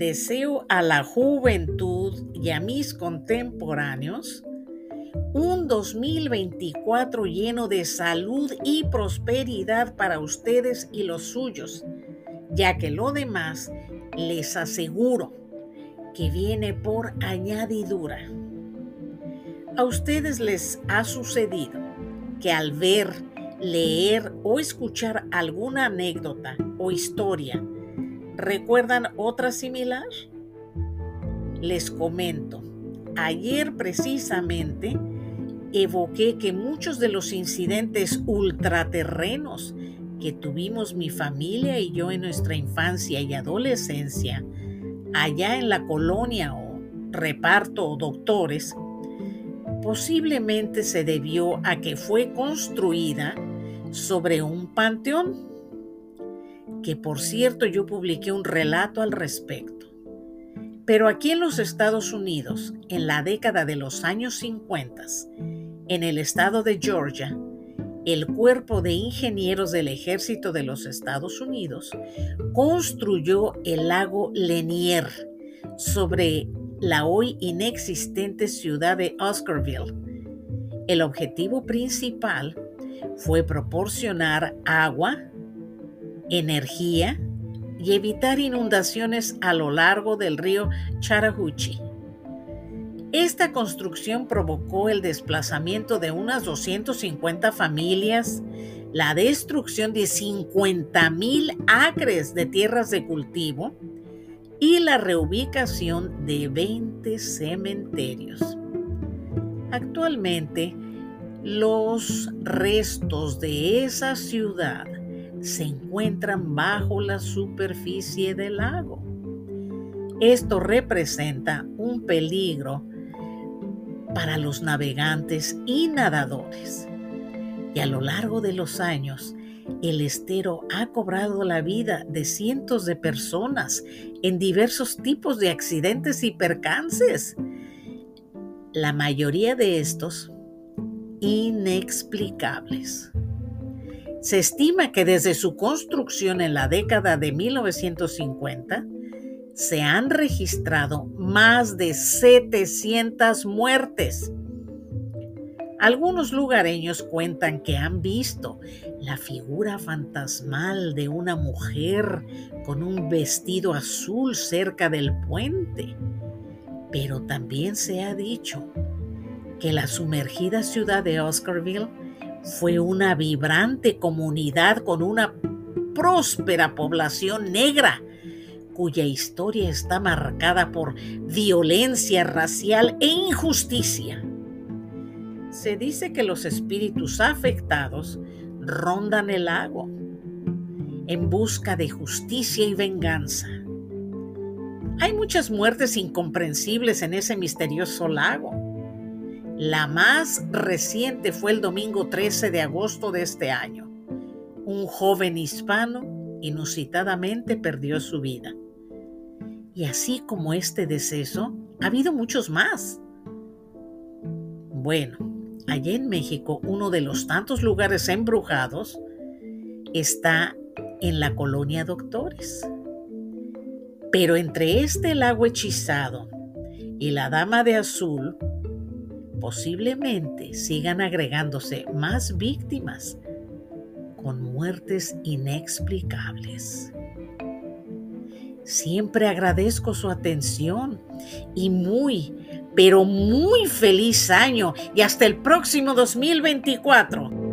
deseo a la juventud y a mis contemporáneos un 2024 lleno de salud y prosperidad para ustedes y los suyos, ya que lo demás les aseguro que viene por añadidura. A ustedes les ha sucedido que al ver, leer o escuchar alguna anécdota o historia, ¿recuerdan otra similar? Les comento, ayer precisamente evoqué que muchos de los incidentes ultraterrenos que tuvimos mi familia y yo en nuestra infancia y adolescencia, allá en la colonia o reparto o doctores, posiblemente se debió a que fue construida sobre un panteón, que por cierto yo publiqué un relato al respecto. Pero aquí en los Estados Unidos, en la década de los años 50, en el estado de Georgia, el Cuerpo de Ingenieros del Ejército de los Estados Unidos construyó el lago Lanier sobre la hoy inexistente ciudad de Oscarville. El objetivo principal fue proporcionar agua, energía y evitar inundaciones a lo largo del río Chattahoochee. Esta construcción provocó el desplazamiento de unas 250 familias, la destrucción de 50 mil acres de tierras de cultivo y la reubicación de 20 cementerios. Actualmente, los restos de esa ciudad se encuentran bajo la superficie del lago. Esto representa un peligro para los navegantes y nadadores. Y a lo largo de los años, el estero ha cobrado la vida de cientos de personas en diversos tipos de accidentes y percances. La mayoría de estos inexplicables. Se estima que desde su construcción en la década de 1950, se han registrado más de 700 muertes. Algunos lugareños cuentan que han visto la figura fantasmal de una mujer con un vestido azul cerca del puente. Pero también se ha dicho que la sumergida ciudad de Oscarville fue una vibrante comunidad con una próspera población negra cuya historia está marcada por violencia racial e injusticia. Se dice que los espíritus afectados rondan el lago en busca de justicia y venganza. Hay muchas muertes incomprensibles en ese misterioso lago. La más reciente fue el domingo 13 de agosto de este año. Un joven hispano inusitadamente perdió su vida. Y así como este deceso, ha habido muchos más. Bueno, allá en México, uno de los tantos lugares embrujados está en la colonia Doctores. Pero entre este lago hechizado y la Dama de Azul, posiblemente sigan agregándose más víctimas con muertes inexplicables. Siempre agradezco su atención y muy, pero muy feliz año y hasta el próximo 2024.